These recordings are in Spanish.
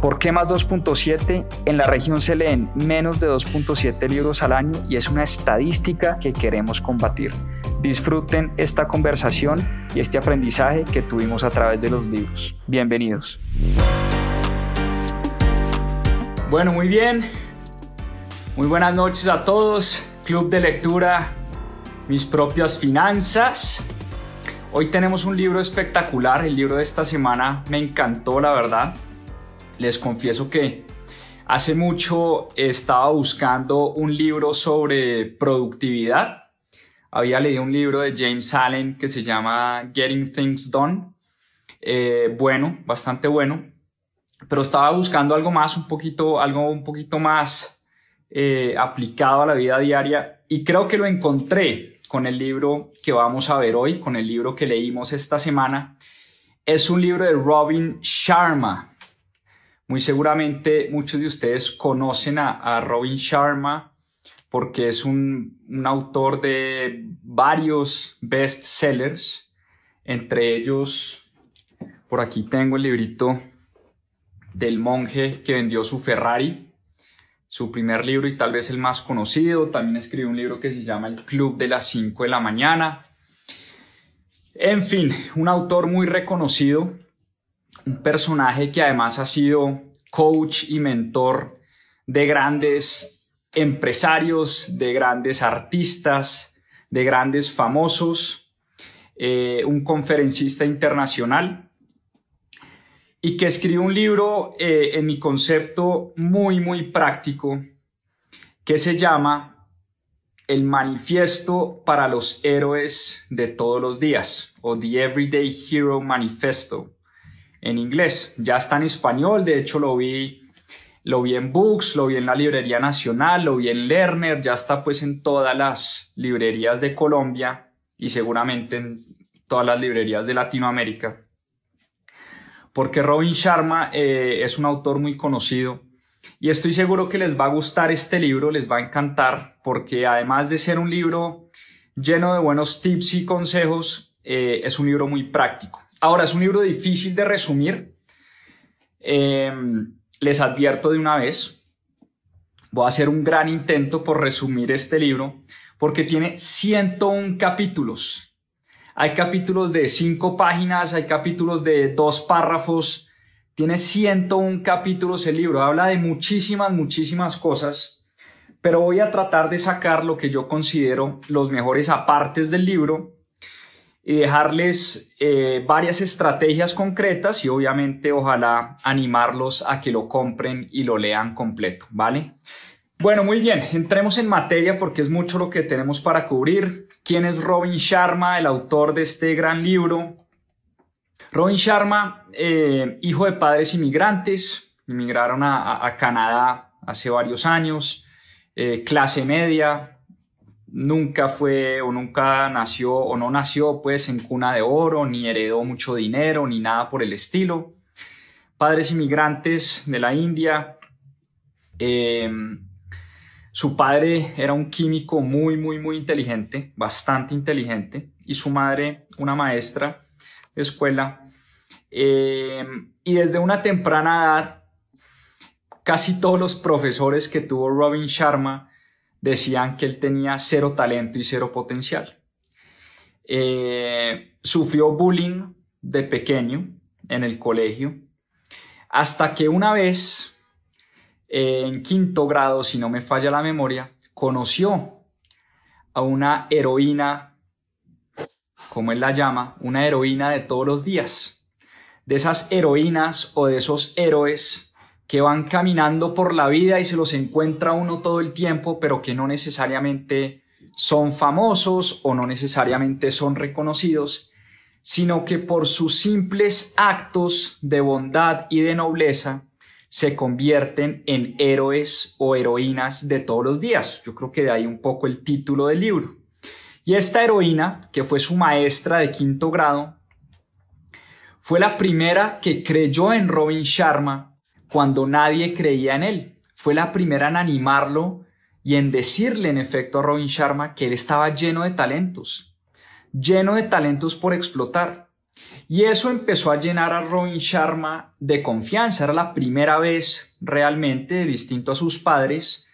¿Por qué más 2.7? En la región se leen menos de 2.7 libros al año y es una estadística que queremos combatir. Disfruten esta conversación y este aprendizaje que tuvimos a través de los libros. Bienvenidos. Bueno, muy bien. Muy buenas noches a todos. Club de lectura, mis propias finanzas. Hoy tenemos un libro espectacular. El libro de esta semana me encantó, la verdad. Les confieso que hace mucho estaba buscando un libro sobre productividad había leído un libro de James Allen que se llama Getting Things Done. Eh, bueno, bastante bueno. Pero estaba buscando algo más, un poquito, algo un poquito más eh, aplicado a la vida diaria. Y creo que lo encontré con el libro que vamos a ver hoy, con el libro que leímos esta semana. Es un libro de Robin Sharma. Muy seguramente muchos de ustedes conocen a, Robin Sharma porque es un, autor de varios bestsellers, entre ellos, por aquí tengo el librito del monje que vendió su Ferrari, su primer libro y tal vez el más conocido. También escribió un libro que se llama El Club de las 5 de la mañana. En fin, un autor muy reconocido, un personaje que además ha sido coach y mentor de grandes empresarios, de grandes artistas, de grandes famosos, eh, un conferencista internacional y que escribió un libro eh, en mi concepto muy, muy práctico que se llama El Manifiesto para los Héroes de todos los días o The Everyday Hero Manifesto en inglés. Ya está en español, de hecho lo vi lo vi en Books, lo vi en la Librería Nacional, lo vi en Lerner, ya está pues en todas las librerías de Colombia y seguramente en todas las librerías de Latinoamérica. Porque Robin Sharma eh, es un autor muy conocido y estoy seguro que les va a gustar este libro, les va a encantar, porque además de ser un libro lleno de buenos tips y consejos, eh, es un libro muy práctico. Ahora, es un libro difícil de resumir. Eh, les advierto de una vez, voy a hacer un gran intento por resumir este libro, porque tiene 101 capítulos. Hay capítulos de 5 páginas, hay capítulos de 2 párrafos, tiene 101 capítulos el libro, habla de muchísimas, muchísimas cosas, pero voy a tratar de sacar lo que yo considero los mejores apartes del libro y dejarles eh, varias estrategias concretas y obviamente ojalá animarlos a que lo compren y lo lean completo, ¿vale? Bueno, muy bien, entremos en materia porque es mucho lo que tenemos para cubrir. ¿Quién es Robin Sharma, el autor de este gran libro? Robin Sharma, eh, hijo de padres inmigrantes, inmigraron a, Canadá hace varios años, eh, clase media, nunca fue o nunca nació o no nació pues en cuna de oro, ni heredó mucho dinero, ni nada por el estilo. Padres inmigrantes de la India. Eh, Su padre era un químico muy, muy, muy inteligente, bastante inteligente, y su madre una maestra de escuela. Eh, y desde una temprana edad, casi todos los profesores que tuvo Robin Sharma decían que él tenía cero talento y cero potencial. Eh, sufrió bullying de pequeño en el colegio, hasta que una vez, eh, en quinto grado, si no me falla la memoria, conoció a una heroína, como él la llama, una heroína de todos los días, de esas heroínas o de esos héroes que van caminando por la vida y se los encuentra uno todo el tiempo, pero que no necesariamente son famosos o no necesariamente son reconocidos, sino que por sus simples actos de bondad y de nobleza se convierten en héroes o heroínas de todos los días. Yo creo que de ahí un poco el título del libro. Y esta heroína, que fue su maestra de quinto grado, fue la primera que creyó en Robin Sharma cuando nadie creía en él. Fue la primera en animarlo y en decirle en efecto a Robin Sharma que él estaba lleno de talentos, lleno de talentos por explotar. Y eso empezó a llenar a Robin Sharma de confianza. Era la primera vez realmente, distinto a sus padres,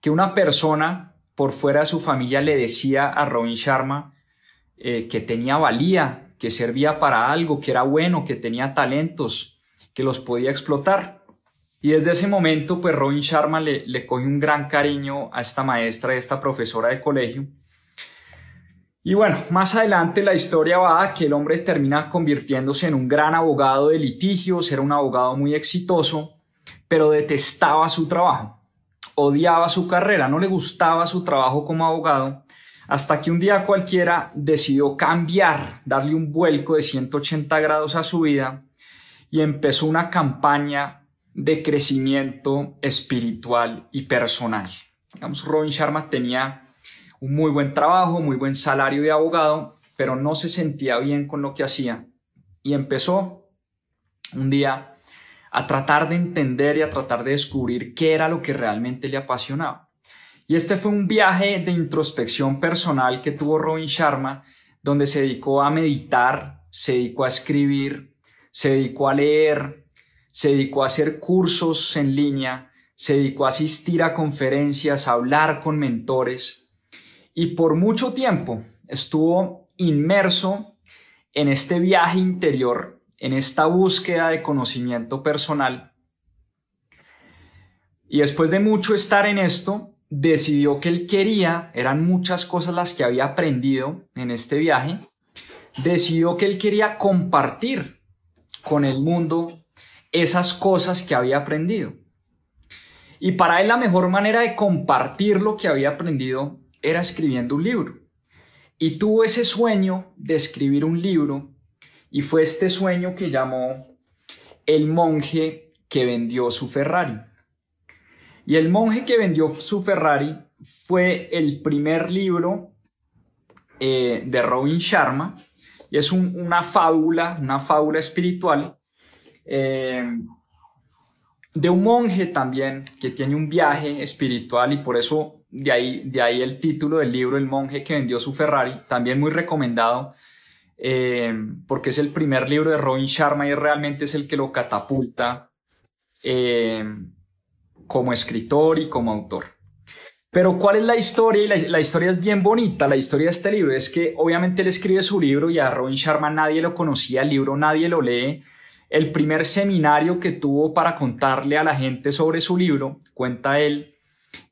que una persona por fuera de su familia le decía a Robin Sharma eh, que tenía valía, que servía para algo, que era bueno, que tenía talentos, que los podía explotar. Y desde ese momento, pues Robin Sharma le, le coge un gran cariño a esta maestra, a esta profesora de colegio. Y bueno, más adelante la historia va a que el hombre termina convirtiéndose en un gran abogado de litigios, era un abogado muy exitoso, pero detestaba su trabajo, odiaba su carrera, no le gustaba su trabajo como abogado, hasta que un día cualquiera decidió cambiar, darle un vuelco de 180 grados a su vida y empezó una campaña de crecimiento espiritual y personal. Digamos, Robin Sharma tenía un muy buen trabajo, muy buen salario de abogado, pero no se sentía bien con lo que hacía. Y empezó un día a tratar de entender y a tratar de descubrir qué era lo que realmente le apasionaba. Y este fue un viaje de introspección personal que tuvo Robin Sharma, donde se dedicó a meditar, se dedicó a escribir, se dedicó a leer, se dedicó a hacer cursos en línea, se dedicó a asistir a conferencias, a hablar con mentores y por mucho tiempo estuvo inmerso en este viaje interior, en esta búsqueda de conocimiento personal. Y después de mucho estar en esto, decidió que él quería, eran muchas cosas las que había aprendido en este viaje, decidió que él quería compartir con el mundo esas cosas que había aprendido. Y para él la mejor manera de compartir lo que había aprendido era escribiendo un libro. Y tuvo ese sueño de escribir un libro y fue este sueño que llamó El monje que vendió su Ferrari. Y el monje que vendió su Ferrari fue el primer libro eh, de Robin Sharma y es una fábula, una fábula espiritual eh, de un monje también que tiene un viaje espiritual y por eso de ahí, de ahí el título del libro, El monje que vendió su Ferrari, también muy recomendado eh, porque es el primer libro de Robin Sharma y realmente es el que lo catapulta eh, como escritor y como autor. Pero ¿cuál es la historia? Y la, la, historia es bien bonita. La historia de este libro es que obviamente él escribe su libro y a Robin Sharma nadie lo conocía, el libro nadie lo lee el primer seminario que tuvo para contarle a la gente sobre su libro, cuenta él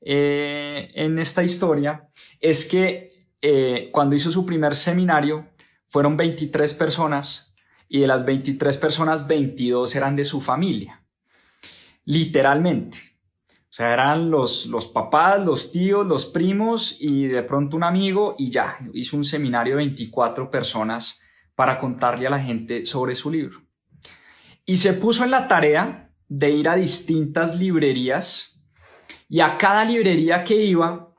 eh, en esta historia, es que eh, cuando hizo su primer seminario fueron 23 personas y de las 23 personas 22 eran de su familia, literalmente. O sea, eran los, los papás, los tíos, los primos y de pronto un amigo y ya, hizo un seminario de 24 personas para contarle a la gente sobre su libro y se puso en la tarea de ir a distintas librerías y a cada librería que iba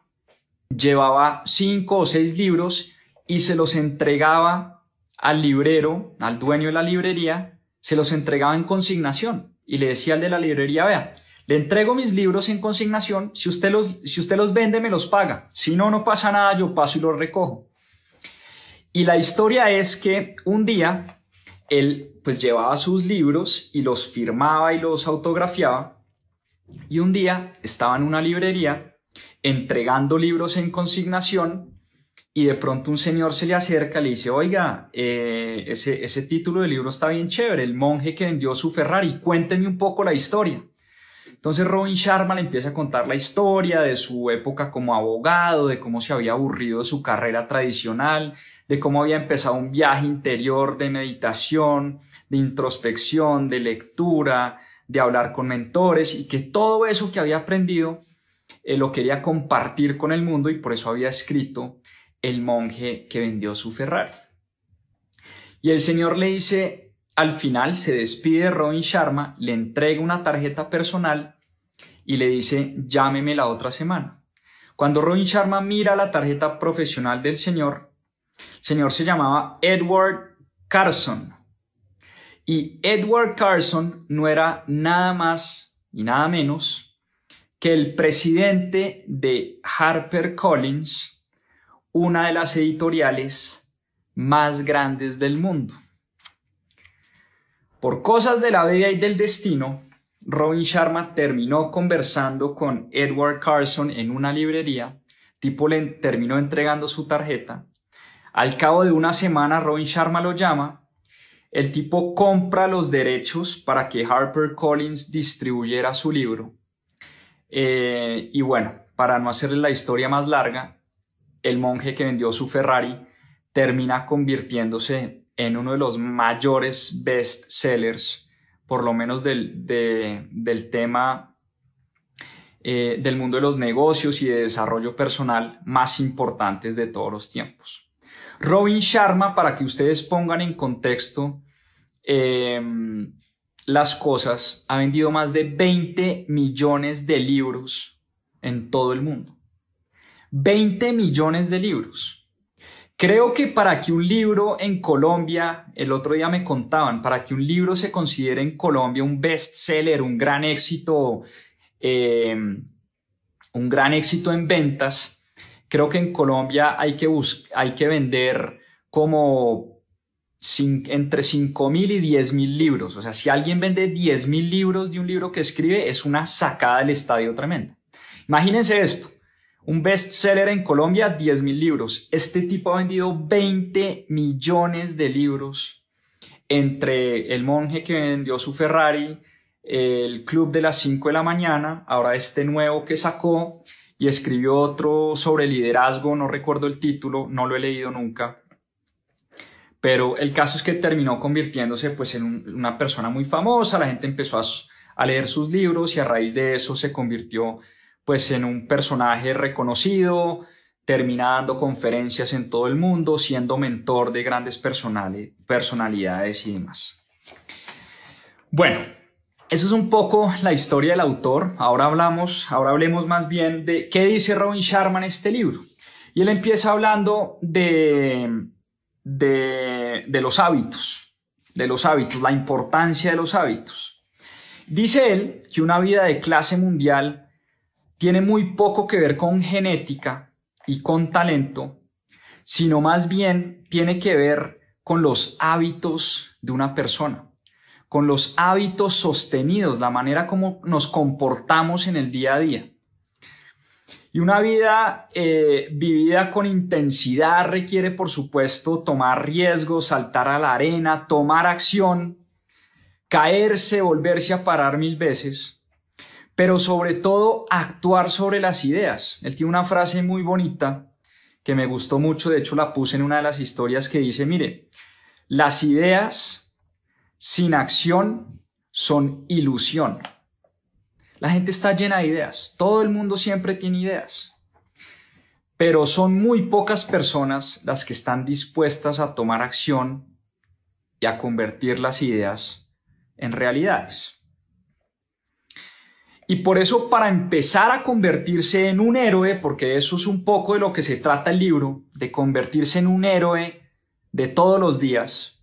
llevaba cinco o seis libros y se los entregaba al librero, al dueño de la librería, se los entregaba en consignación y le decía al de la librería, vea, Le entrego mis libros en consignación, si usted los, si usted los vende me los paga, si no, no pasa nada, yo paso y los recojo. Y la historia es que un día él pues llevaba sus libros y los firmaba y los autografiaba y un día estaba en una librería entregando libros en consignación y de pronto un señor se le acerca y le dice, oiga, eh, ese, ese título del libro está bien chévere, el monje que vendió su Ferrari, cuénteme un poco la historia. Entonces Robin Sharma le empieza a contar la historia de su época como abogado, de cómo se había aburrido su carrera tradicional, de cómo había empezado un viaje interior de meditación, de introspección, de lectura, de hablar con mentores y que todo eso que había aprendido eh, lo quería compartir con el mundo y por eso había escrito El monje que vendió su Ferrari. Y el señor le dice, al final se despide Robin Sharma, le entrega una tarjeta personal y le dice, llámeme la otra semana. Cuando Robin Sharma mira la tarjeta profesional del señor, el señor se llamaba Edward Carson. Y Edward Carson no era nada más y nada menos que el presidente de HarperCollins, una de las editoriales más grandes del mundo. Por cosas de la vida y del destino, Robin Sharma terminó conversando con Edward Carson en una librería, tipo le terminó entregando su tarjeta. Al cabo de una semana, Robin Sharma lo llama el tipo compra los derechos para que HarperCollins distribuyera su libro. Eh, y bueno, para no hacerle la historia más larga, el monje que vendió su Ferrari termina convirtiéndose en uno de los mayores best sellers, por lo menos del, del tema eh, del mundo de los negocios y de desarrollo personal más importantes de todos los tiempos. Robin Sharma, para que ustedes pongan en contexto em, las cosas, ha vendido más de 20 millones de libros en todo el mundo. 20 millones de libros. Creo que para que un libro en Colombia, el otro día me contaban, para que un libro se considere en Colombia un bestseller, un gran éxito, em, un gran éxito en ventas, Creo que en Colombia hay que, hay que vender como entre 5 mil y 10 mil libros. O sea, si alguien vende 10 mil libros de un libro que escribe, es una sacada del estadio tremenda. Imagínense esto. Un bestseller en Colombia, 10 mil libros. Este tipo ha vendido 20 millones de libros entre el monje que vendió su Ferrari, el club de las 5 de la mañana, ahora este nuevo que sacó y escribió otro sobre liderazgo, no recuerdo el título, no lo he leído nunca, pero el caso es que terminó convirtiéndose pues en una persona muy famosa, la gente empezó a, leer sus libros y a raíz de eso se convirtió pues en un personaje reconocido, termina dando conferencias en todo el mundo, siendo mentor de grandes personalidades y demás. Bueno, eso es un poco la historia del autor. Ahora hablamos, ahora hablemos más bien de qué dice Robin Sharma en este libro. Y él empieza hablando de, de, de los hábitos, de los hábitos, la importancia de los hábitos. Dice él que una vida de clase mundial tiene muy poco que ver con genética y con talento, sino más bien tiene que ver con los hábitos de una persona con los hábitos sostenidos, la manera como nos comportamos en el día a día. Y una vida eh, vivida con intensidad requiere, por supuesto, tomar riesgos, saltar a la arena, tomar acción, caerse, volverse a parar mil veces, pero sobre todo actuar sobre las ideas. Él tiene una frase muy bonita que me gustó mucho, de hecho la puse en una de las historias que dice, mire, las ideas sin acción son ilusión. La gente está llena de ideas, todo el mundo siempre tiene ideas, pero son muy pocas personas las que están dispuestas a tomar acción y a convertir las ideas en realidades. Y por eso para empezar a convertirse en un héroe, porque eso es un poco de lo que se trata el libro, de convertirse en un héroe de todos los días,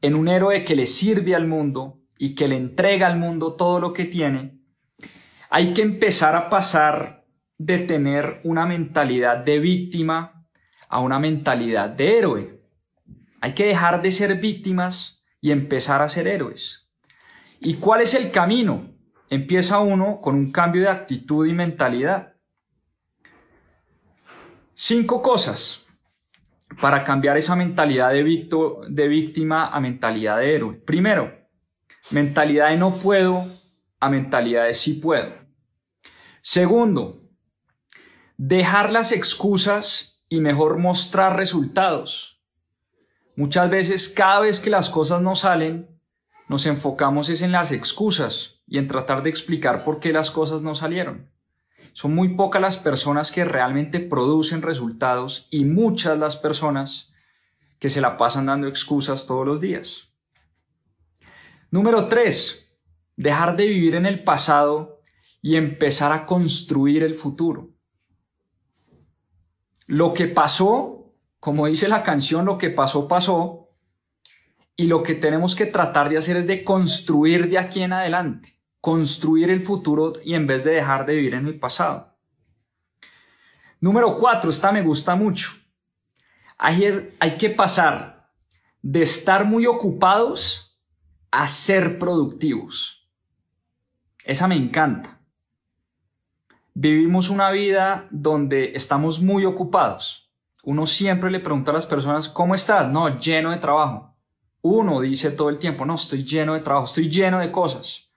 en un héroe que le sirve al mundo y que le entrega al mundo todo lo que tiene, Hay que empezar a pasar de tener una mentalidad de víctima a una mentalidad de héroe. Hay que dejar de ser víctimas y empezar a ser héroes. ¿Y cuál es el camino? Empieza uno con un cambio de actitud y mentalidad. Cinco cosas para cambiar esa mentalidad de, de víctima a mentalidad de héroe. Primero, mentalidad de no puedo a mentalidad de sí puedo. Segundo, dejar las excusas y mejor mostrar resultados. Muchas veces, cada vez que las cosas no salen, nos enfocamos es en las excusas y en tratar de explicar por qué las cosas no salieron. Son muy pocas las personas que realmente producen resultados y muchas las personas que se la pasan dando excusas todos los días. Número 3. Dejar de vivir en el pasado y empezar a construir el futuro. Lo que pasó, como dice la canción, lo que pasó, pasó. Y lo que tenemos que tratar de hacer es de construir de aquí en adelante construir el futuro y en vez de dejar de vivir en el pasado. Número cuatro, esta me gusta mucho. Hay, hay que pasar de estar muy ocupados a ser productivos. Esa me encanta. Vivimos una vida donde estamos muy ocupados. Uno siempre le pregunta a las personas, ¿cómo estás? No, lleno de trabajo. Uno dice todo el tiempo, no, estoy lleno de trabajo, estoy lleno de cosas.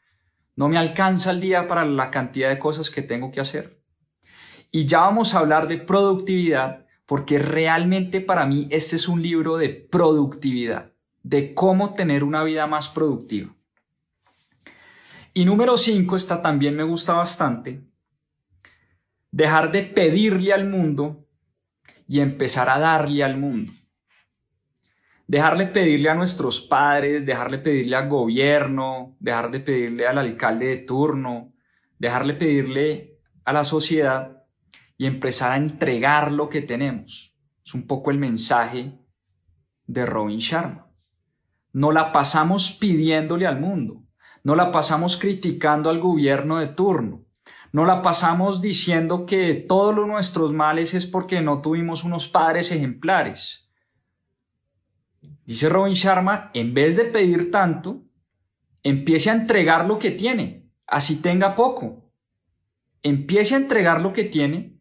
No me alcanza el día para la cantidad de cosas que tengo que hacer. Y ya vamos a hablar de productividad porque realmente para mí este es un libro de productividad, de cómo tener una vida más productiva. Y número 5, esta también me gusta bastante, dejar de pedirle al mundo y empezar a darle al mundo dejarle pedirle a nuestros padres, dejarle pedirle al gobierno, dejar de pedirle al alcalde de turno, dejarle pedirle a la sociedad y empezar a entregar lo que tenemos. Es un poco el mensaje de Robin Sharma. No la pasamos pidiéndole al mundo, no la pasamos criticando al gobierno de turno, no la pasamos diciendo que todos nuestros males es porque no tuvimos unos padres ejemplares. Dice Robin Sharma, en vez de pedir tanto, empiece a entregar lo que tiene, así tenga poco. Empiece a entregar lo que tiene,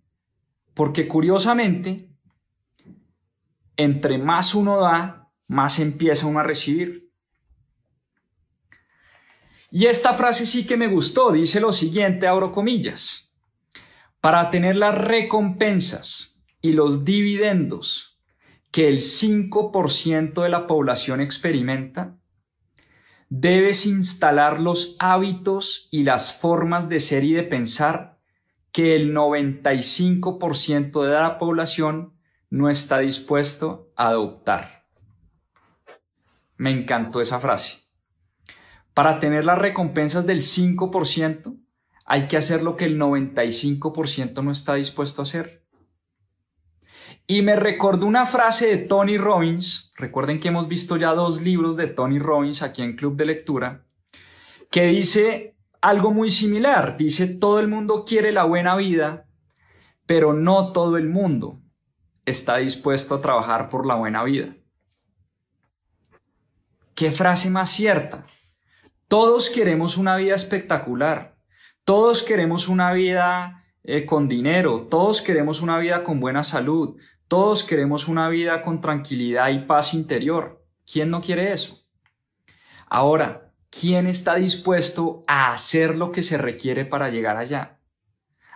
porque curiosamente, entre más uno da, más empieza uno a recibir. Y esta frase sí que me gustó, dice lo siguiente, abro comillas, para tener las recompensas y los dividendos que el 5% de la población experimenta, debes instalar los hábitos y las formas de ser y de pensar que el 95% de la población no está dispuesto a adoptar. Me encantó esa frase. Para tener las recompensas del 5%, hay que hacer lo que el 95% no está dispuesto a hacer. Y me recordó una frase de Tony Robbins, recuerden que hemos visto ya dos libros de Tony Robbins aquí en Club de Lectura, que dice algo muy similar. Dice, todo el mundo quiere la buena vida, pero no todo el mundo está dispuesto a trabajar por la buena vida. ¿Qué frase más cierta? Todos queremos una vida espectacular. Todos queremos una vida eh, con dinero. Todos queremos una vida con buena salud. Todos queremos una vida con tranquilidad y paz interior. ¿Quién no quiere eso? Ahora, ¿quién está dispuesto a hacer lo que se requiere para llegar allá?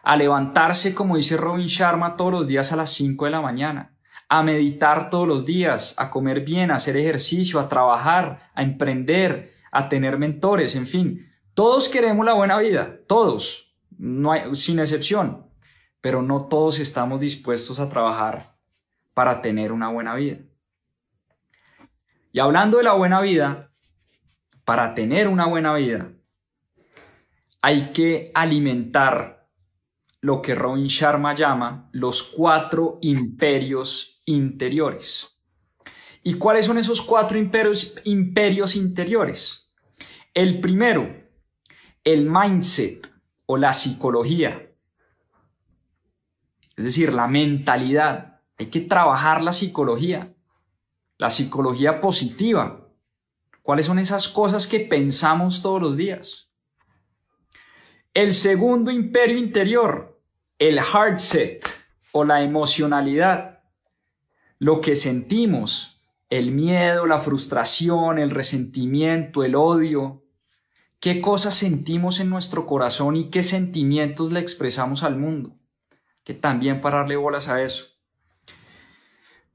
A levantarse, como dice Robin Sharma, todos los días a las 5 de la mañana, a meditar todos los días, a comer bien, a hacer ejercicio, a trabajar, a emprender, a tener mentores, en fin. Todos queremos la buena vida, todos, sin excepción, pero no todos estamos dispuestos a trabajar para tener una buena vida. Y hablando de la buena vida, para tener una buena vida, hay que alimentar lo que Robin Sharma llama los cuatro imperios interiores. ¿Y cuáles son esos cuatro imperios, imperios interiores? El primero, el mindset o la psicología. Es decir, la mentalidad. Hay que trabajar la psicología, la psicología positiva. ¿Cuáles son esas cosas que pensamos todos los días? El segundo imperio interior, el heart set o la emocionalidad. Lo que sentimos, el miedo, la frustración, el resentimiento, el odio. ¿Qué cosas sentimos en nuestro corazón y qué sentimientos le expresamos al mundo? Que también para darle bolas a eso.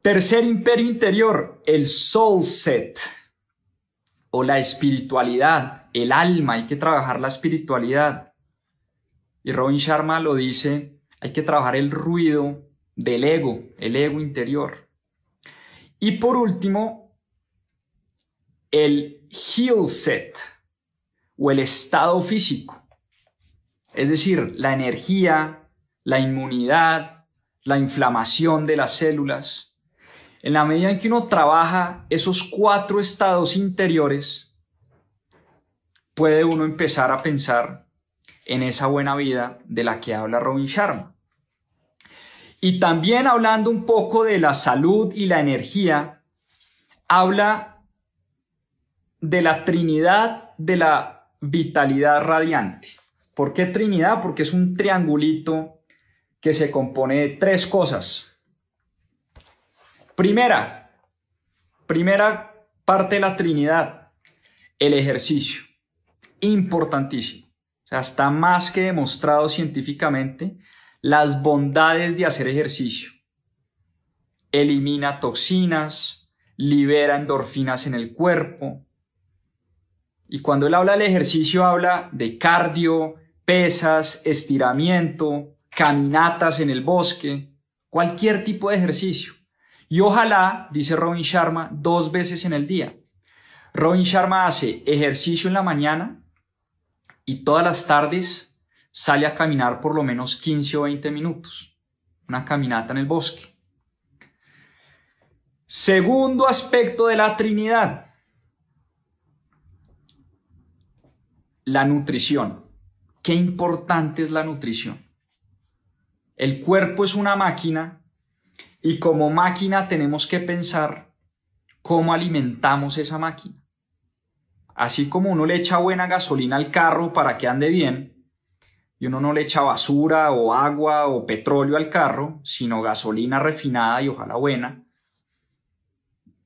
Tercer imperio interior, el soul set o la espiritualidad, el alma, hay que trabajar la espiritualidad. Y Robin Sharma lo dice, hay que trabajar el ruido del ego, el ego interior. Y por último, el heal set o el estado físico. Es decir, la energía, la inmunidad, la inflamación de las células. En la medida en que uno trabaja esos cuatro estados interiores, puede uno empezar a pensar en esa buena vida de la que habla Robin Sharma. Y también hablando un poco de la salud y la energía, habla de la Trinidad de la vitalidad radiante. ¿Por qué Trinidad? Porque es un triangulito que se compone de tres cosas. Primera, primera parte de la Trinidad, el ejercicio. Importantísimo. O sea, está más que demostrado científicamente las bondades de hacer ejercicio. Elimina toxinas, libera endorfinas en el cuerpo. Y cuando él habla del ejercicio, habla de cardio, pesas, estiramiento, caminatas en el bosque, cualquier tipo de ejercicio. Y ojalá, dice Robin Sharma, dos veces en el día. Robin Sharma hace ejercicio en la mañana y todas las tardes sale a caminar por lo menos 15 o 20 minutos. Una caminata en el bosque. Segundo aspecto de la Trinidad. La nutrición. Qué importante es la nutrición. El cuerpo es una máquina y como máquina tenemos que pensar cómo alimentamos esa máquina. Así como uno le echa buena gasolina al carro para que ande bien, y uno no le echa basura o agua o petróleo al carro, sino gasolina refinada y ojalá buena.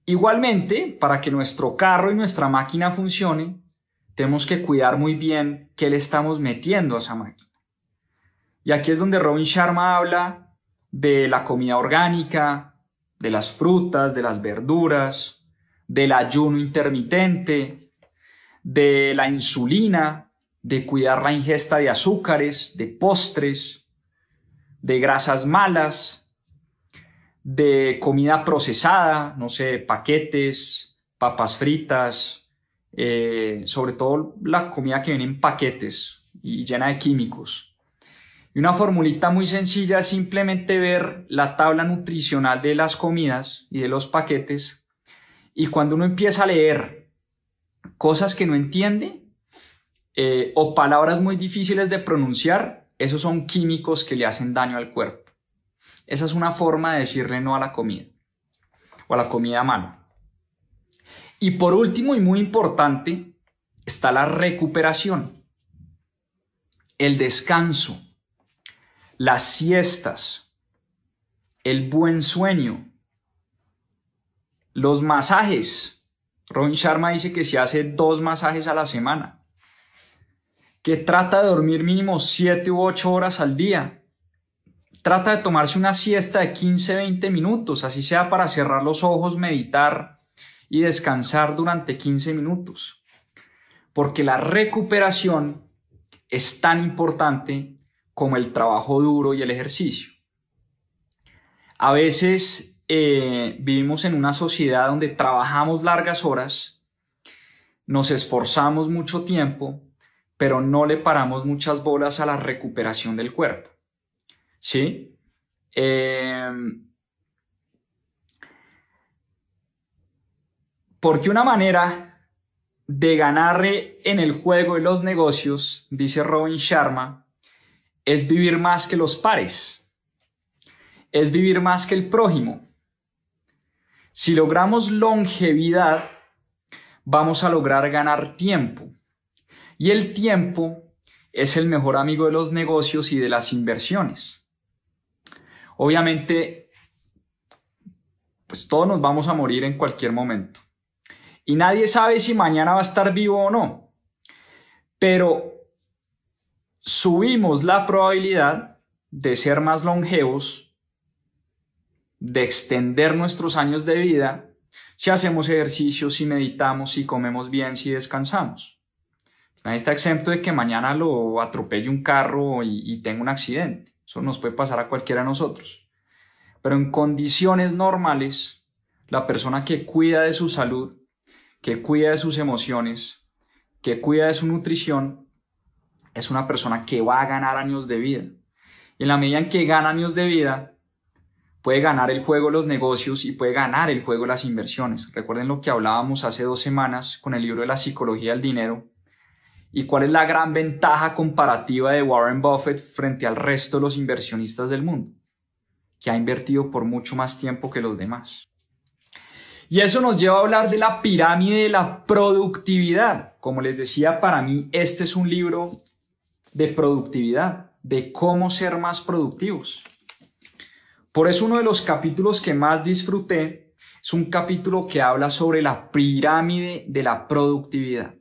Igualmente, para que nuestro carro y nuestra máquina funcione, tenemos que cuidar muy bien qué le estamos metiendo a esa máquina. Y aquí es donde Robin Sharma habla de la comida orgánica, de las frutas, de las verduras, del ayuno intermitente, de la insulina, de cuidar la ingesta de azúcares, de postres, de grasas malas, de comida procesada, no sé, paquetes, papas fritas, eh, sobre todo la comida que viene en paquetes y llena de químicos. Y una formulita muy sencilla es simplemente ver la tabla nutricional de las comidas y de los paquetes y cuando uno empieza a leer cosas que no entiende, eh, o palabras muy difíciles de pronunciar, esos son químicos que le hacen daño al cuerpo. Esa es una forma de decirle no a la comida o a la comida mala. Y por último y muy importante está la recuperación, el descanso, las siestas, el buen sueño, los masajes. Robin Sharma dice que se hace dos masajes a la semana que trata de dormir mínimo 7 u 8 horas al día. Trata de tomarse una siesta de 15-20 minutos, así sea para cerrar los ojos, meditar y descansar durante 15 minutos. Porque la recuperación es tan importante como el trabajo duro y el ejercicio. A veces eh, vivimos en una sociedad donde trabajamos largas horas, nos esforzamos mucho tiempo, pero no le paramos muchas bolas a la recuperación del cuerpo. ¿Sí? Em, porque una manera de ganarle en el juego de los negocios, dice Robin Sharma, es vivir más que los pares, es vivir más que el prójimo. Si logramos longevidad, vamos a lograr ganar tiempo. Y el tiempo es el mejor amigo de los negocios y de las inversiones. Obviamente, pues todos nos vamos a morir en cualquier momento. Y nadie sabe si mañana va a estar vivo o no. Pero subimos la probabilidad de ser más longevos, de extender nuestros años de vida, si hacemos ejercicios, si meditamos, si comemos bien, si descansamos. Nadie está exento de que mañana lo atropelle un carro y, y tenga un accidente. Eso nos puede pasar a cualquiera de nosotros. Pero en condiciones normales, la persona que cuida de su salud, que cuida de sus emociones, que cuida de su nutrición, es una persona que va a ganar años de vida. Y en la medida en que gana años de vida, puede ganar el juego los negocios y puede ganar el juego las inversiones. Recuerden lo que hablábamos hace dos semanas con el libro de la psicología del dinero y cuál es la gran ventaja comparativa de Warren Buffett frente al resto de los inversionistas del mundo, que ha invertido por mucho más tiempo que los demás. Y eso nos lleva a hablar de la pirámide de la productividad. Como les decía, para mí este es un libro de productividad, de cómo ser más productivos. Por eso uno de los capítulos que más disfruté es un capítulo que habla sobre la pirámide de la productividad.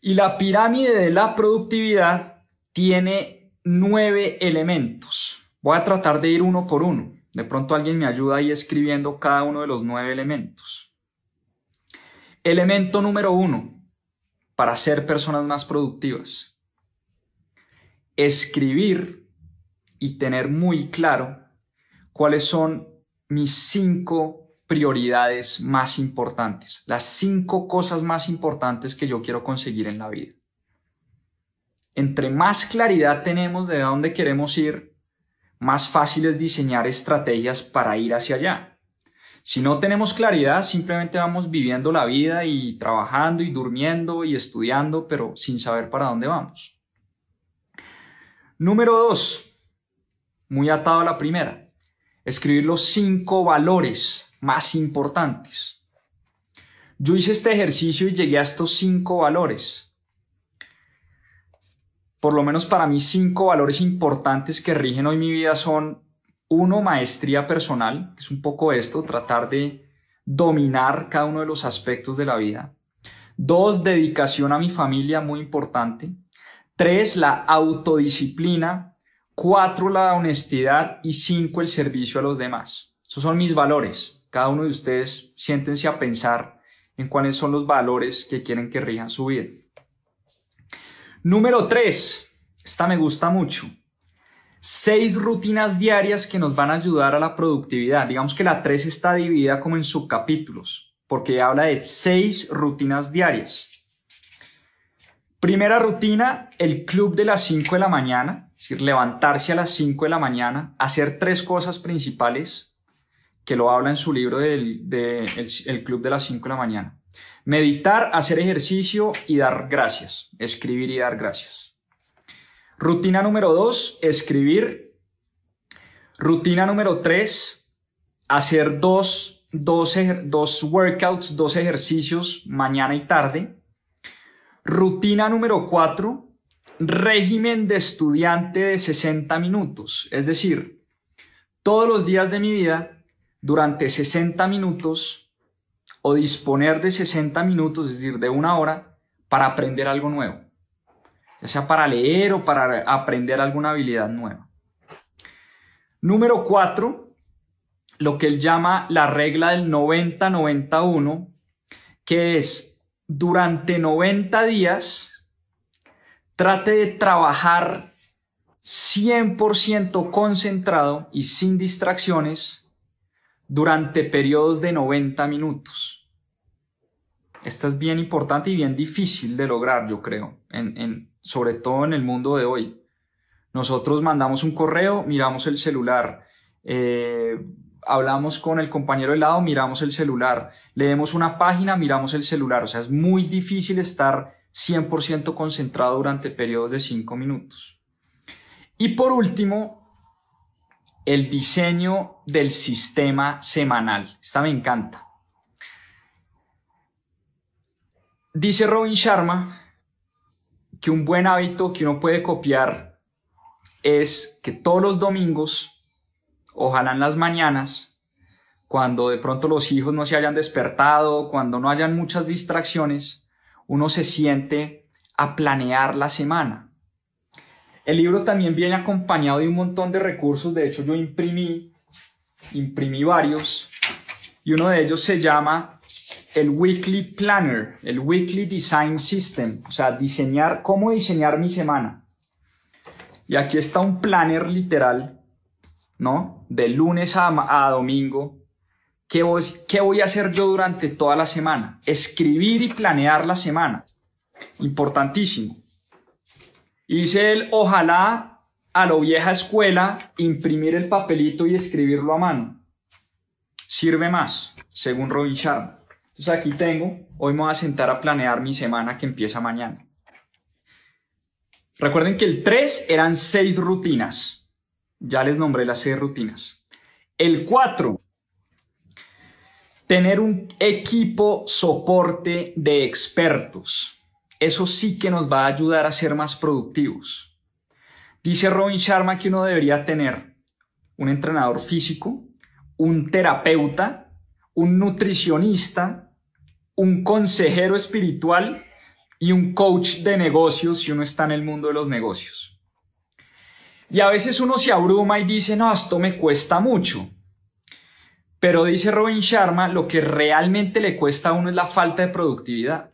Y la pirámide de la productividad tiene nueve elementos. Voy a tratar de ir uno por uno. De pronto alguien me ayuda ahí escribiendo cada uno de los nueve elementos. Elemento número uno, para ser personas más productivas escribir y tener muy claro cuáles son mis cinco prioridades más importantes, las cinco cosas más importantes que yo quiero conseguir en la vida. Entre más claridad tenemos de dónde queremos ir, más fácil es diseñar estrategias para ir hacia allá. Si no tenemos claridad, simplemente vamos viviendo la vida y trabajando y durmiendo y estudiando, pero sin saber para dónde vamos. Número dos, muy atado a la primera, escribir los cinco valores más importantes. Yo hice este ejercicio y llegué a estos cinco valores. Por lo menos para mí, cinco valores importantes que rigen hoy mi vida son, uno, maestría personal, que es un poco esto, tratar de dominar cada uno de los aspectos de la vida. Dos, dedicación a mi familia, muy importante. Tres, la autodisciplina. Cuatro, la honestidad. Y cinco, el servicio a los demás. Esos son mis valores. Cada uno de ustedes siéntense a pensar en cuáles son los valores que quieren que rijan su vida. Número tres. Esta me gusta mucho. Seis rutinas diarias que nos van a ayudar a la productividad. Digamos que la tres está dividida como en subcapítulos, porque habla de seis rutinas diarias. Primera rutina, el club de las 5 de la mañana, es decir, levantarse a las 5 de la mañana, hacer tres cosas principales que lo habla en su libro del el, club de las 5 de la mañana. Meditar, hacer ejercicio y dar gracias, escribir y dar gracias. Rutina número 2, escribir. Rutina número 3, hacer dos, dos, dos workouts, dos ejercicios mañana y tarde. Rutina número 4, régimen de estudiante de 60 minutos. Es decir, todos los días de mi vida, durante 60 minutos, o disponer de 60 minutos, es decir, de una hora, para aprender algo nuevo. Ya sea para leer o para aprender alguna habilidad nueva. Número 4, lo que él llama la regla del 90-91, que es durante 90 días trate de trabajar 100% concentrado y sin distracciones durante periodos de 90 minutos. Esta es bien importante y bien difícil de lograr, yo creo, en, sobre todo en el mundo de hoy. Nosotros mandamos un correo, miramos el celular, eh, hablamos con el compañero de lado, miramos el celular, leemos una página, miramos el celular. O sea, es muy difícil estar 100% concentrado durante periodos de 5 minutos. Y por último, el diseño del sistema semanal. Esta me encanta. Dice Robin Sharma que un buen hábito que uno puede copiar es que todos los domingos, ojalá en las mañanas, cuando de pronto los hijos no se hayan despertado, cuando no hayan muchas distracciones, uno se siente a planear la semana. El libro también viene acompañado de un montón de recursos, de hecho yo imprimí, imprimí varios, y uno de ellos se llama el Weekly Planner, el Weekly Design System, o sea, diseñar, cómo diseñar mi semana. Y aquí está un planner literal, ¿no? De lunes a, domingo. ¿Qué voy, ¿Qué voy a hacer yo durante toda la semana? Escribir y planear la semana. Importantísimo. Y dice él, ojalá a lo vieja escuela imprimir el papelito y escribirlo a mano. Sirve más, según Robin Sharma. Entonces aquí tengo, hoy me voy a sentar a planear mi semana que empieza mañana. Recuerden que el 3 eran 6 rutinas. Ya les nombré las 6 rutinas. El 4, tener un equipo soporte de expertos. Eso sí que nos va a ayudar a ser más productivos. Dice Robin Sharma que uno debería tener un entrenador físico, un terapeuta, un nutricionista, un consejero espiritual y un coach de negocios si uno está en el mundo de los negocios. Y a veces uno se abruma y dice, no, esto me cuesta mucho. Pero dice Robin Sharma, lo que realmente le cuesta a uno es la falta de productividad.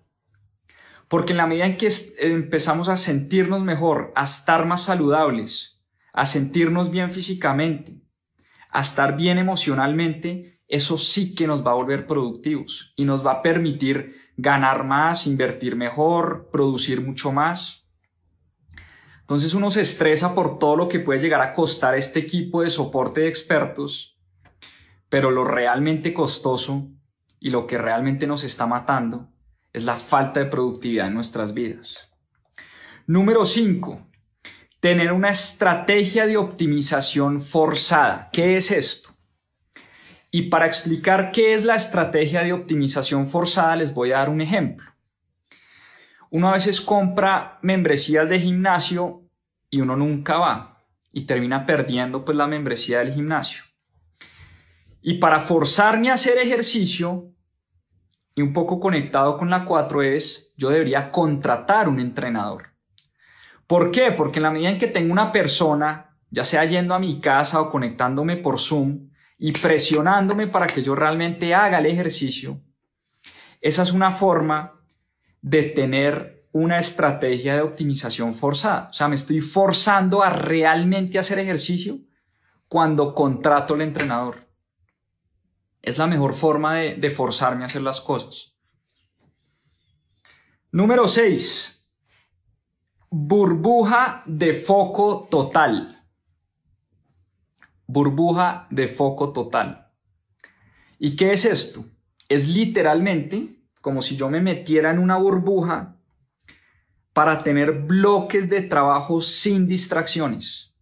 Porque en la medida en que empezamos a sentirnos mejor, a estar más saludables, a sentirnos bien físicamente, a estar bien emocionalmente, eso sí que nos va a volver productivos y nos va a permitir ganar más, invertir mejor, producir mucho más. Entonces uno se estresa por todo lo que puede llegar a costar este equipo de soporte de expertos, pero lo realmente costoso y lo que realmente nos está matando es la falta de productividad en nuestras vidas. Número 5. Tener una estrategia de optimización forzada. ¿Qué es esto? Y para explicar qué es la estrategia de optimización forzada, les voy a dar un ejemplo. Uno a veces compra membresías de gimnasio y uno nunca va y termina perdiendo pues la membresía del gimnasio. Y para forzarme a hacer ejercicio y un poco conectado con la 4 es, yo debería contratar un entrenador. ¿Por qué? Porque en la medida en que tengo una persona, ya sea yendo a mi casa o conectándome por Zoom, y presionándome para que yo realmente haga el ejercicio, esa es una forma de tener una estrategia de optimización forzada. O sea, me estoy forzando a realmente hacer ejercicio cuando contrato al entrenador. Es la mejor forma de, de forzarme a hacer las cosas. Número 6. Burbuja de foco total burbuja de foco total. ¿Y qué es esto? Es literalmente como si yo me metiera en una burbuja para tener bloques de trabajo sin distracciones.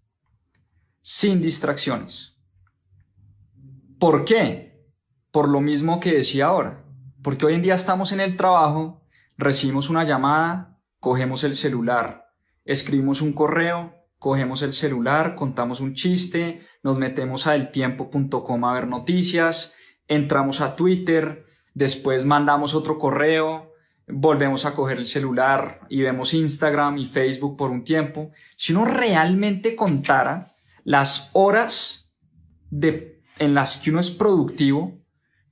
Sin distracciones. ¿Por qué? Por lo mismo que decía ahora. Porque hoy en día estamos en el trabajo, recibimos una llamada, cogemos el celular, escribimos un correo, cogemos el celular, contamos un chiste, nos metemos a eltiempo.com a ver noticias, entramos a Twitter, después mandamos otro correo, volvemos a coger el celular y vemos Instagram y Facebook por un tiempo. Si uno realmente contara las horas de, en las que uno es productivo,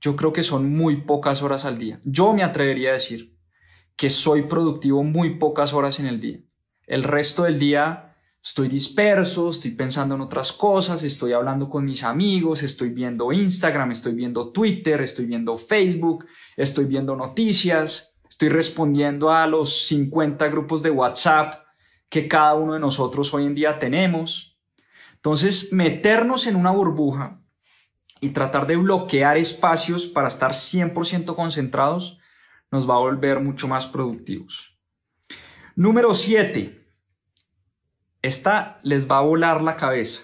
yo creo que son muy pocas horas al día. Yo me atrevería a decir que soy productivo muy pocas horas en el día. El resto del día Estoy disperso, estoy pensando en otras cosas, estoy hablando con mis amigos, estoy viendo Instagram, estoy viendo Twitter, estoy viendo Facebook, estoy viendo noticias, estoy respondiendo a los 50 grupos de WhatsApp que cada uno de nosotros hoy en día tenemos. Entonces, meternos en una burbuja y tratar de bloquear espacios para estar 100% concentrados nos va a volver mucho más productivos. Número 7 esta les va a volar la cabeza.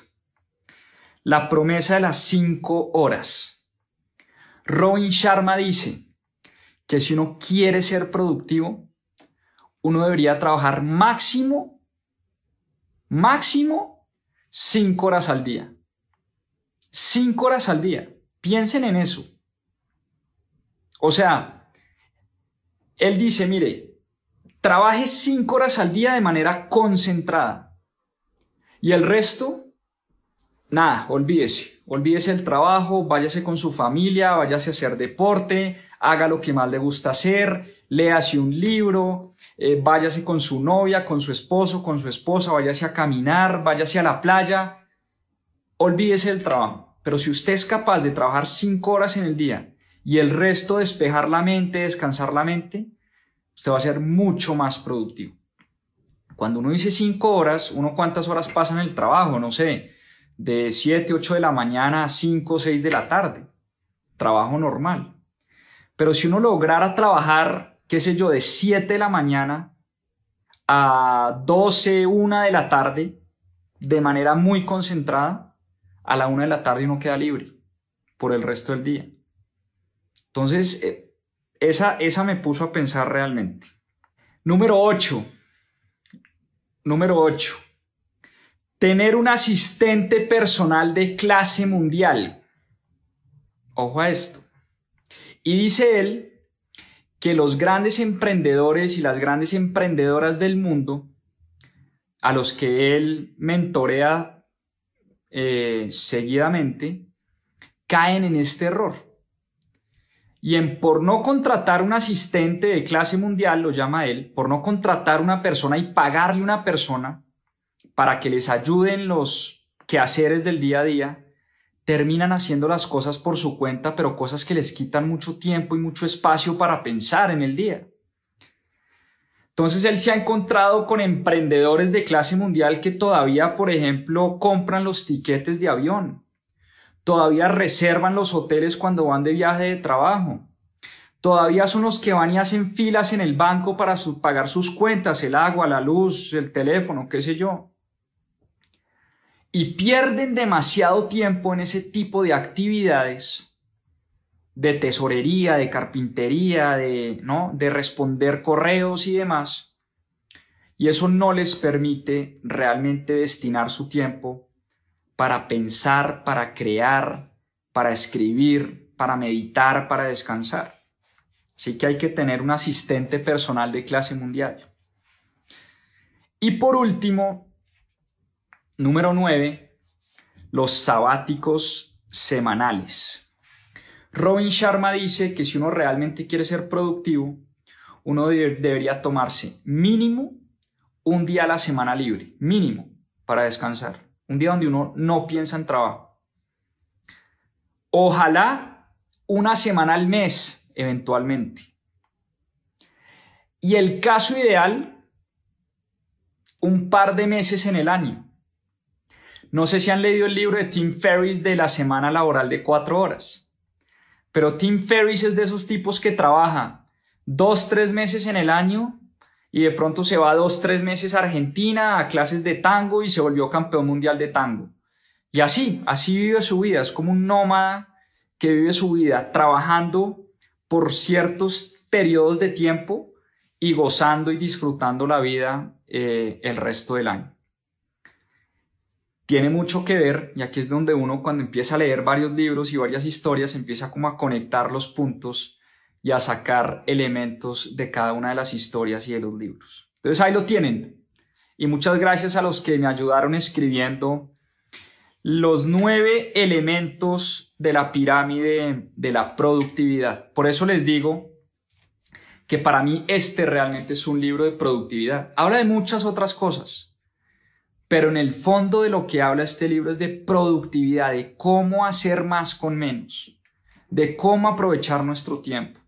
La promesa de las cinco horas. Robin Sharma dice que si uno quiere ser productivo, uno debería trabajar máximo, máximo cinco horas al día. Cinco horas al día. Piensen en eso. O sea, él dice, mire, trabaje cinco horas al día de manera concentrada. Y el resto, nada, olvídese. Olvídese el trabajo, váyase con su familia, váyase a hacer deporte, haga lo que más le gusta hacer, léase un libro, eh, váyase con su novia, con su esposo, con su esposa, váyase a caminar, váyase a la playa. Olvídese el trabajo. Pero si usted es capaz de trabajar cinco horas en el día y el resto despejar la mente, descansar la mente, usted va a ser mucho más productivo. Cuando uno dice cinco horas, uno cuántas horas pasa en el trabajo, no sé, de 7, 8 de la mañana a 5, 6 de la tarde. Trabajo normal. Pero si uno lograra trabajar, qué sé yo, de 7 de la mañana a 12, 1 de la tarde, de manera muy concentrada, a la 1 de la tarde uno queda libre por el resto del día. Entonces, eh, esa, esa me puso a pensar realmente. Número 8. Número 8. Tener un asistente personal de clase mundial. Ojo a esto. Y dice él que los grandes emprendedores y las grandes emprendedoras del mundo, a los que él mentorea eh, seguidamente, caen en este error. Y en por no contratar un asistente de clase mundial, lo llama él, por no contratar una persona y pagarle una persona, para que les ayuden los quehaceres del día a día, terminan haciendo las cosas por su cuenta, pero cosas que les quitan mucho tiempo y mucho espacio para pensar en el día. Entonces él se ha encontrado con emprendedores de clase mundial que todavía, por ejemplo, compran los tiquetes de avión, todavía reservan los hoteles cuando van de viaje de trabajo, todavía son los que van y hacen filas en el banco para pagar sus cuentas, el agua, la luz, el teléfono, qué sé yo y pierden demasiado tiempo en ese tipo de actividades de tesorería, de carpintería, de, ¿no? de responder correos y demás. Y eso no les permite realmente destinar su tiempo para pensar, para crear, para escribir, para meditar, para descansar. Así que hay que tener un asistente personal de clase mundial. Y por último, Número 9. Los sabáticos semanales. Robin Sharma dice que si uno realmente quiere ser productivo, uno debería tomarse mínimo un día a la semana libre, mínimo, para descansar. Un día donde uno no piensa en trabajo. Ojalá una semana al mes, eventualmente. Y el caso ideal, un par de meses en el año. No sé si han leído el libro de Tim Ferriss de la semana laboral de cuatro horas, pero Tim Ferriss es de esos tipos que trabaja dos, tres meses en el año y de pronto se va dos, tres meses a Argentina a clases de tango y se volvió campeón mundial de tango. Y así, así vive su vida, es como un nómada que vive su vida trabajando por ciertos periodos de tiempo y gozando y disfrutando la vida eh, el resto del año tiene mucho que ver, y aquí es donde uno cuando empieza a leer varios libros y varias historias empieza como a conectar los puntos y a sacar elementos de cada una de las historias y de los libros. Entonces ahí lo tienen. Y muchas gracias a los que me ayudaron escribiendo los nueve elementos de la pirámide de la productividad. Por eso les digo que para mí este realmente es un libro de productividad. Habla de muchas otras cosas, pero en el fondo de lo que habla este libro es de productividad, de cómo hacer más con menos, de cómo aprovechar nuestro tiempo,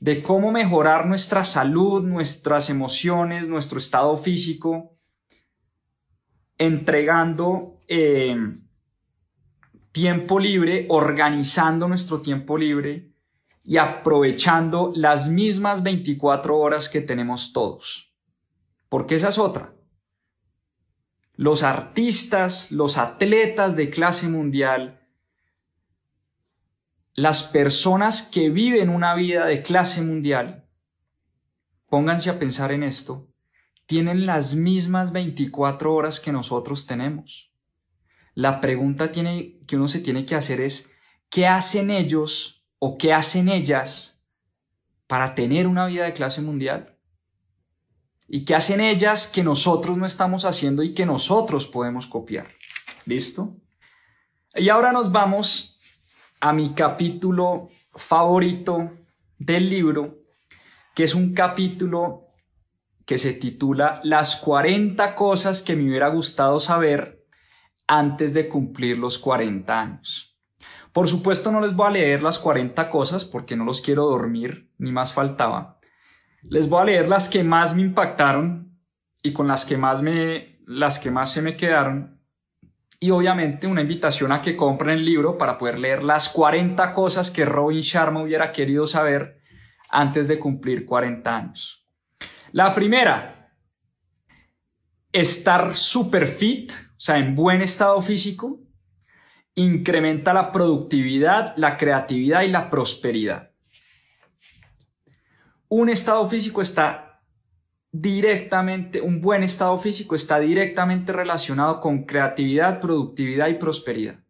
de cómo mejorar nuestra salud, nuestras emociones, nuestro estado físico, entregando eh, tiempo libre, organizando nuestro tiempo libre y aprovechando las mismas 24 horas que tenemos todos. Porque esa es otra los artistas, los atletas de clase mundial, las personas que viven una vida de clase mundial, pónganse a pensar en esto, tienen las mismas 24 horas que nosotros tenemos. La pregunta tiene, que uno se tiene que hacer es, ¿qué hacen ellos o qué hacen ellas para tener una vida de clase mundial? ¿Y qué hacen ellas que nosotros no estamos haciendo y que nosotros podemos copiar? ¿Listo? Y ahora nos vamos a mi capítulo favorito del libro, que es un capítulo que se titula Las 40 cosas que me hubiera gustado saber antes de cumplir los 40 años. Por supuesto no les voy a leer las 40 cosas porque no los quiero dormir, ni más faltaba les voy a leer las que más me impactaron y con las que más me, las que más se me quedaron. Y obviamente una invitación a que compren el libro para poder leer las 40 cosas que Robin Sharma hubiera querido saber antes de cumplir 40 años. La primera, estar super fit, o sea, en buen estado físico, incrementa la productividad, la creatividad y la prosperidad un estado físico está directamente, un buen estado físico está directamente relacionado con creatividad, productividad y prosperidad.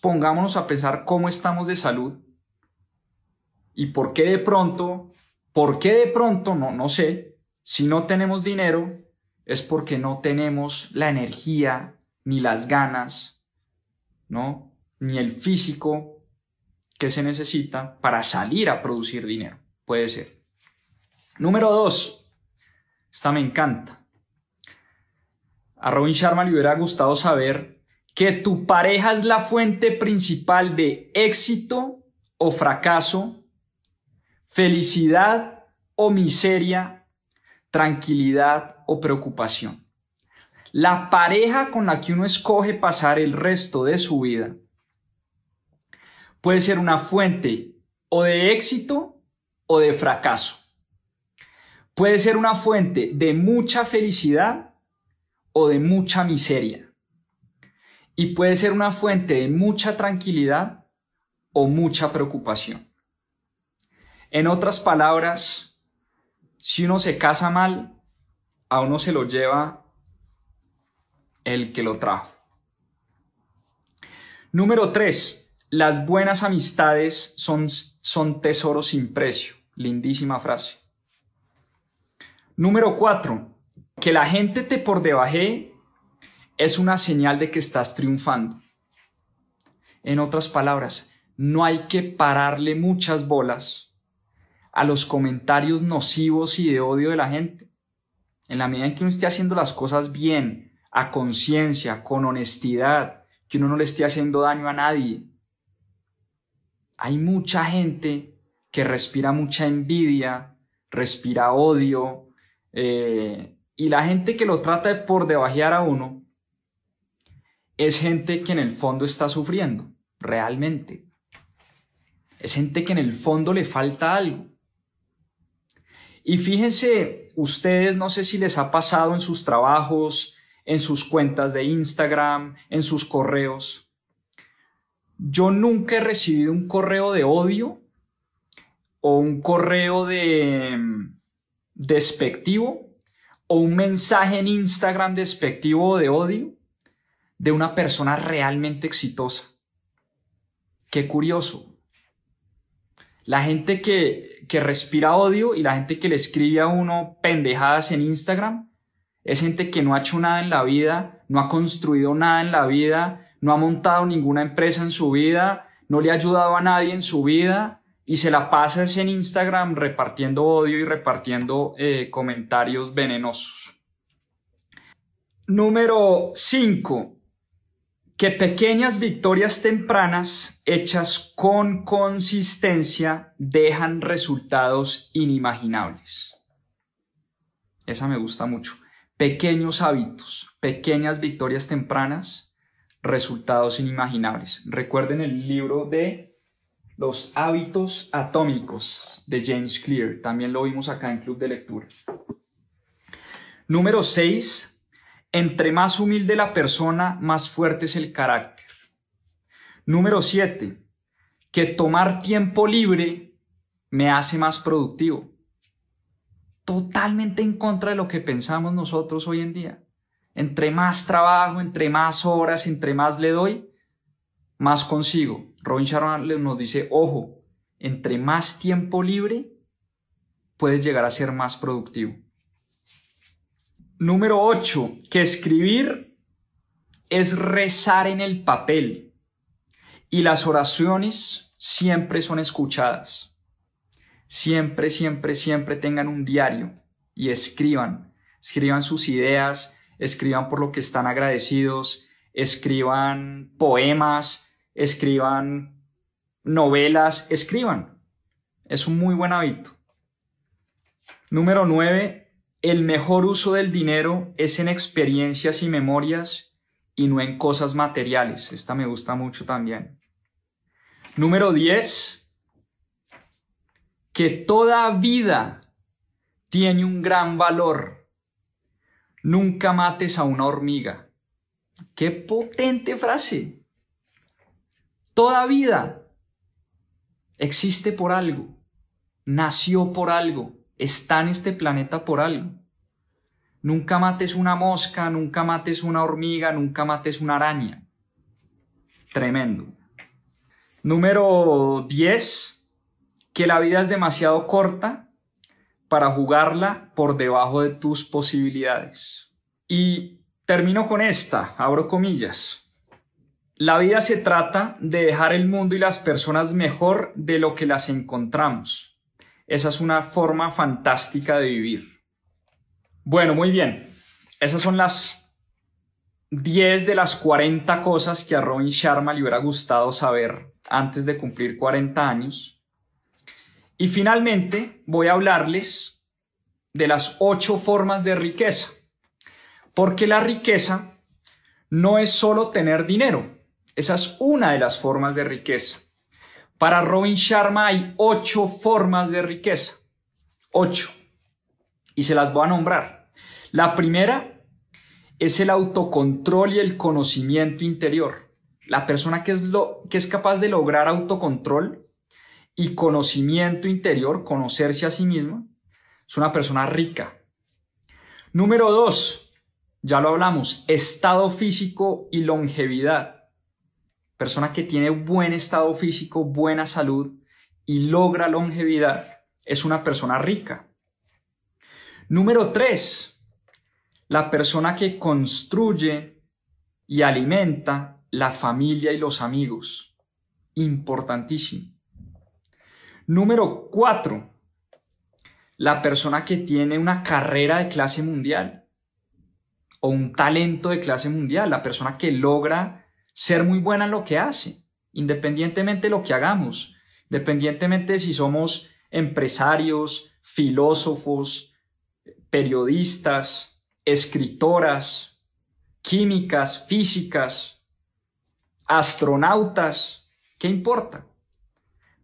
pongámonos a pensar cómo estamos de salud y por qué de pronto, por qué de pronto, no, no sé, si no tenemos dinero es porque no tenemos la energía ni las ganas, ¿no? Ni el físico que se necesita para salir a producir dinero. Puede ser. Número dos. Esta me encanta. A Robin Sharma le hubiera gustado saber que tu pareja es la fuente principal de éxito o fracaso, felicidad o miseria, tranquilidad o preocupación. La pareja con la que uno escoge pasar el resto de su vida puede ser una fuente o de éxito o de fracaso. Puede ser una fuente de mucha felicidad o de mucha miseria. Y puede ser una fuente de mucha tranquilidad o mucha preocupación. En otras palabras, si uno se casa mal, a uno se lo lleva el que lo trajo. Número 3. Las buenas amistades son, son tesoros sin precio. Lindísima frase. Número 4. Que la gente te por debaje es una señal de que estás triunfando. En otras palabras, no hay que pararle muchas bolas a los comentarios nocivos y de odio de la gente. En la medida en que uno esté haciendo las cosas bien, a conciencia, con honestidad, que uno no le esté haciendo daño a nadie, hay mucha gente que respira mucha envidia, respira odio, eh, y la gente que lo trata de por debajear a uno es gente que en el fondo está sufriendo, realmente. Es gente que en el fondo le falta algo. Y fíjense, ustedes no sé si les ha pasado en sus trabajos, en sus cuentas de Instagram, en sus correos, yo nunca he recibido un correo de odio o un correo de despectivo o un mensaje en Instagram despectivo de odio de una persona realmente exitosa. Qué curioso. La gente que, que respira odio y la gente que le escribe a uno pendejadas en Instagram es gente que no ha hecho nada en la vida, no ha construido nada en la vida, no ha montado ninguna empresa en su vida, no le ha ayudado a nadie en su vida y se la pasa en Instagram repartiendo odio y repartiendo eh, comentarios venenosos. Número 5. Que pequeñas victorias tempranas hechas con consistencia dejan resultados inimaginables. Esa me gusta mucho. Pequeños hábitos, pequeñas victorias tempranas resultados inimaginables. Recuerden el libro de Los hábitos atómicos de James Clear. También lo vimos acá en Club de Lectura. Número 6. Entre más humilde la persona, más fuerte es el carácter. Número 7. Que tomar tiempo libre me hace más productivo. Totalmente en contra de lo que pensamos nosotros hoy en día. Entre más trabajo, entre más horas, entre más le doy, más consigo. Robin Sharma nos dice, ojo, entre más tiempo libre, puedes llegar a ser más productivo. Número 8, que escribir es rezar en el papel y las oraciones siempre son escuchadas. Siempre, siempre, siempre tengan un diario y escriban. Escriban sus ideas, escriban por lo que están agradecidos, escriban poemas, escriban novelas, escriban. Es un muy buen hábito. Número 9. El mejor uso del dinero es en experiencias y memorias y no en cosas materiales. Esta me gusta mucho también. Número 10. Que toda vida tiene un gran valor. Nunca mates a una hormiga. Qué potente frase. Toda vida existe por algo, nació por algo está en este planeta por algo. Nunca mates una mosca, nunca mates una hormiga, nunca mates una araña. Tremendo. Número 10. Que la vida es demasiado corta para jugarla por debajo de tus posibilidades. Y termino con esta, abro comillas. La vida se trata de dejar el mundo y las personas mejor de lo que las encontramos esa es una forma fantástica de vivir. Bueno, muy bien. Esas son las 10 de las 40 cosas que a Robin Sharma le hubiera gustado saber antes de cumplir 40 años. Y finalmente voy a hablarles de las 8 formas de riqueza. Porque la riqueza no es solo tener dinero. Esa es una de las formas de riqueza. Para Robin Sharma hay ocho formas de riqueza. Ocho. Y se las voy a nombrar. La primera es el autocontrol y el conocimiento interior. La persona que es, lo, que es capaz de lograr autocontrol y conocimiento interior, conocerse a sí misma, es una persona rica. Número dos, ya lo hablamos, estado físico y longevidad persona que tiene buen estado físico, buena salud y logra longevidad, es una persona rica. Número tres, la persona que construye y alimenta la familia y los amigos. Importantísimo. Número cuatro, la persona que tiene una carrera de clase mundial o un talento de clase mundial, la persona que logra ser muy buena en lo que hace, independientemente de lo que hagamos, independientemente de si somos empresarios, filósofos, periodistas, escritoras, químicas, físicas, astronautas, ¿qué importa?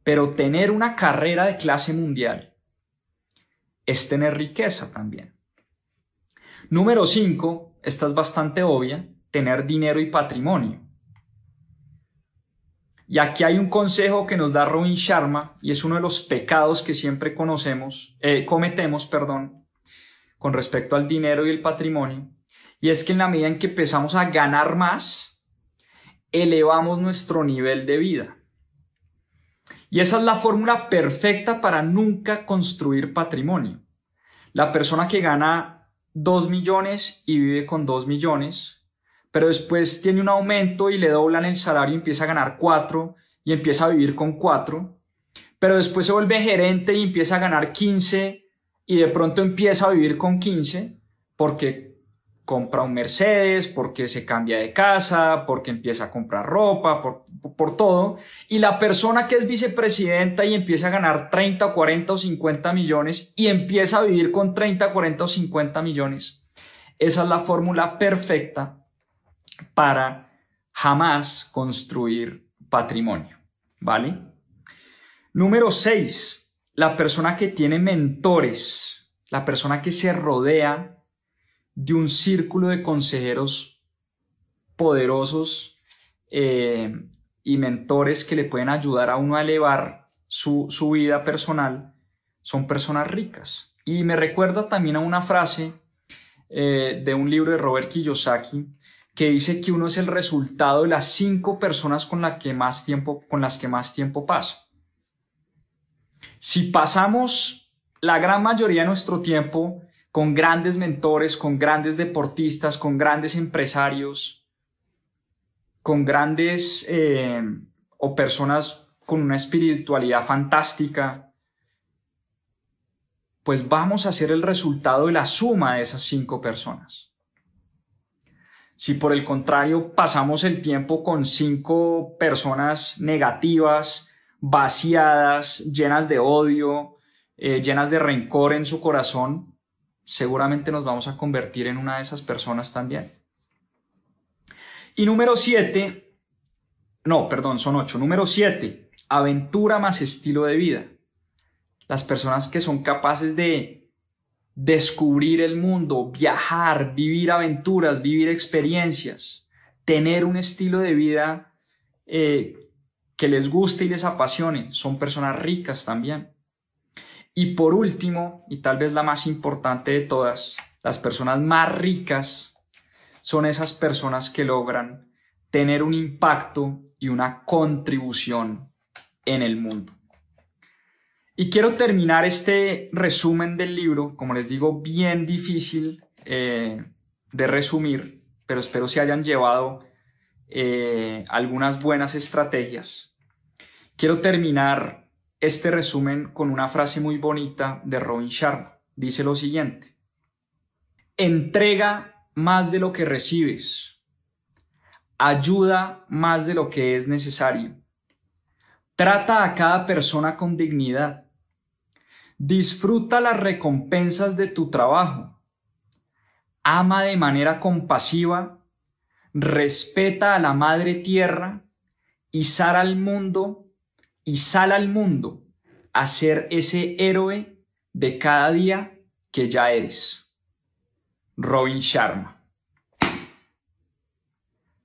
Pero tener una carrera de clase mundial es tener riqueza también. Número 5, esta es bastante obvia, tener dinero y patrimonio. Y aquí hay un consejo que nos da Robin Sharma y es uno de los pecados que siempre conocemos, eh, cometemos, perdón, con respecto al dinero y el patrimonio. Y es que en la medida en que empezamos a ganar más, elevamos nuestro nivel de vida. Y esa es la fórmula perfecta para nunca construir patrimonio. La persona que gana 2 millones y vive con 2 millones pero después tiene un aumento y le doblan el salario y empieza a ganar cuatro y empieza a vivir con cuatro, pero después se vuelve gerente y empieza a ganar 15 y de pronto empieza a vivir con 15 porque compra un Mercedes, porque se cambia de casa, porque empieza a comprar ropa, por, por todo. Y la persona que es vicepresidenta y empieza a ganar 30, 40 o 50 millones y empieza a vivir con 30, 40 o 50 millones. Esa es la fórmula perfecta para jamás construir patrimonio, ¿vale? Número 6, la persona que tiene mentores, la persona que se rodea de un círculo de consejeros poderosos eh, y mentores que le pueden ayudar a uno a elevar su, su vida personal son personas ricas. Y me recuerda también a una frase eh, de un libro de Robert Kiyosaki que dice que uno es el resultado de las cinco personas con, la que más tiempo, con las que más tiempo pasa. Si pasamos la gran mayoría de nuestro tiempo con grandes mentores, con grandes deportistas, con grandes empresarios, con grandes eh, o personas con una espiritualidad fantástica, pues vamos a ser el resultado de la suma de esas cinco personas. Si por el contrario pasamos el tiempo con cinco personas negativas, vaciadas, llenas de odio, eh, llenas de rencor en su corazón, seguramente nos vamos a convertir en una de esas personas también. Y número siete, no, perdón, son ocho. Número siete, aventura más estilo de vida las personas que son capaces de descubrir el mundo, viajar, vivir aventuras, vivir experiencias, tener un estilo de vida eh, que les guste y les apasione, son personas ricas también. Y por último, y tal vez la más importante de todas, las personas más ricas son esas personas que logran tener un impacto y una contribución en el mundo. Y quiero terminar este resumen del libro, como les digo, bien difícil eh, de resumir, pero espero se hayan llevado eh, algunas buenas estrategias. Quiero terminar este resumen con una frase muy bonita de Robin Sharma. Dice lo siguiente, entrega más de lo que recibes, ayuda más de lo que es necesario, trata a cada persona con dignidad Disfruta las recompensas de tu trabajo. Ama de manera compasiva, respeta a la madre tierra y sal al mundo y sal al mundo a ser ese héroe de cada día que ya eres. Robin Sharma.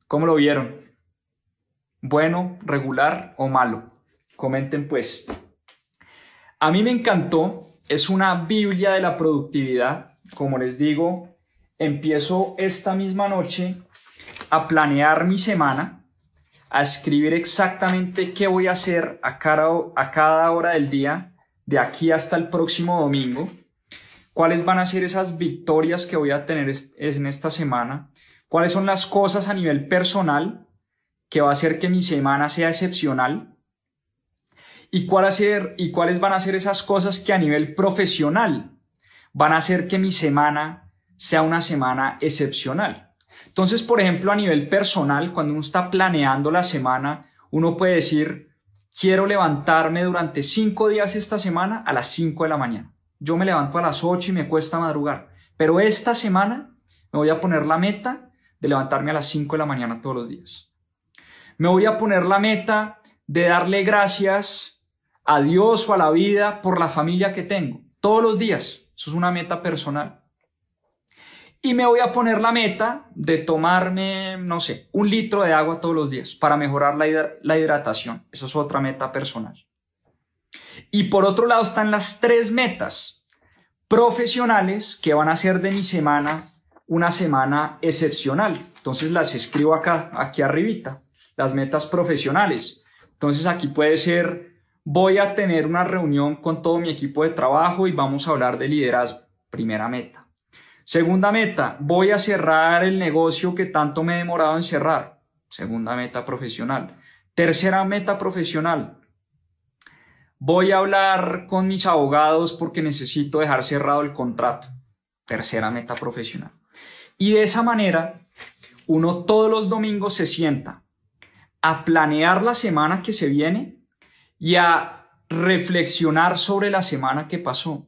¿Cómo lo vieron? ¿Bueno, regular o malo? Comenten pues. A mí me encantó, es una Biblia de la productividad. Como les digo, empiezo esta misma noche a planear mi semana, a escribir exactamente qué voy a hacer a cada, a cada hora del día, de aquí hasta el próximo domingo, cuáles van a ser esas victorias que voy a tener en esta semana, cuáles son las cosas a nivel personal que va a hacer que mi semana sea excepcional y, cuál hacer, y cuáles van a ser esas cosas que a nivel profesional van a hacer que mi semana sea una semana excepcional. Entonces, por ejemplo, a nivel personal, cuando uno está planeando la semana, uno puede decir, quiero levantarme durante cinco días esta semana a las cinco de la mañana. Yo me levanto a las ocho y me cuesta madrugar, pero esta semana me voy a poner la meta de levantarme a las cinco de la mañana todos los días. Me voy a poner la meta de darle gracias a Dios o a la vida por la familia que tengo, todos los días. Eso es una meta personal. Y me voy a poner la meta de tomarme, no sé, un litro de agua todos los días para mejorar la, hidratación. Eso es otra meta personal. Y por otro lado están las tres metas profesionales que van a hacer de mi semana una semana excepcional. Entonces las escribo acá, aquí arribita, las metas profesionales. Entonces aquí puede ser voy a tener una reunión con todo mi equipo de trabajo y vamos a hablar de liderazgo. Primera meta. Segunda meta, voy a cerrar el negocio que tanto me he demorado en cerrar. Segunda meta profesional. Tercera meta profesional. Voy a hablar con mis abogados porque necesito dejar cerrado el contrato. Tercera meta profesional. Y de esa manera, uno todos los domingos se sienta a planear la semana que se viene y a reflexionar sobre la semana que pasó.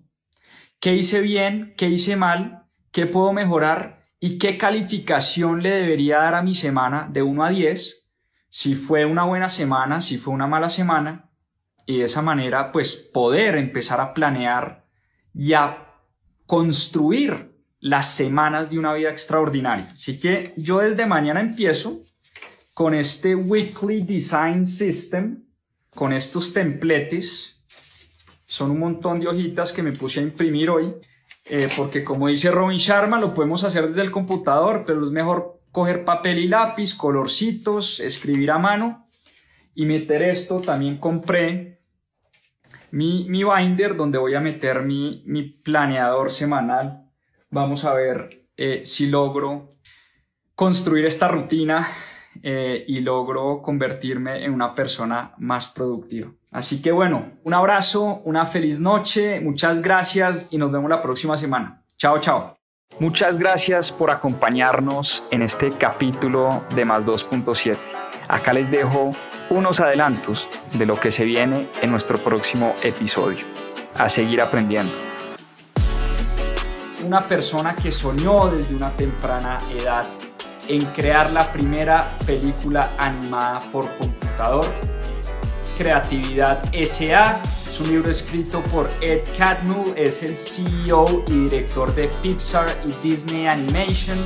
¿Qué hice bien? ¿Qué hice mal? ¿Qué puedo mejorar? ¿Y qué calificación le debería dar a mi semana de 1 a 10? Si fue una buena semana, si fue una mala semana. Y de esa manera, pues poder empezar a planear y a construir las semanas de una vida extraordinaria. Así que yo desde mañana empiezo con este Weekly Design System, con estos templates. Son un montón de hojitas que me puse a imprimir hoy, eh, porque como dice Robin Sharma, lo podemos hacer desde el computador, pero es mejor coger papel y lápiz, colorcitos, escribir a mano y meter esto. También compré mi, mi binder donde voy a meter mi, mi planeador semanal. Vamos a ver eh, si logro construir esta rutina eh, y logro convertirme en una persona más productiva. Así que bueno, un abrazo, una feliz noche, muchas gracias y nos vemos la próxima semana. Chao, chao. Muchas gracias por acompañarnos en este capítulo de Más 2.7. Acá les dejo unos adelantos de lo que se viene en nuestro próximo episodio. A seguir aprendiendo. Una persona que soñó desde una temprana edad en crear la primera película animada por computador. Creatividad SA es un libro escrito por Ed Catmull, es el CEO y director de Pixar y Disney Animation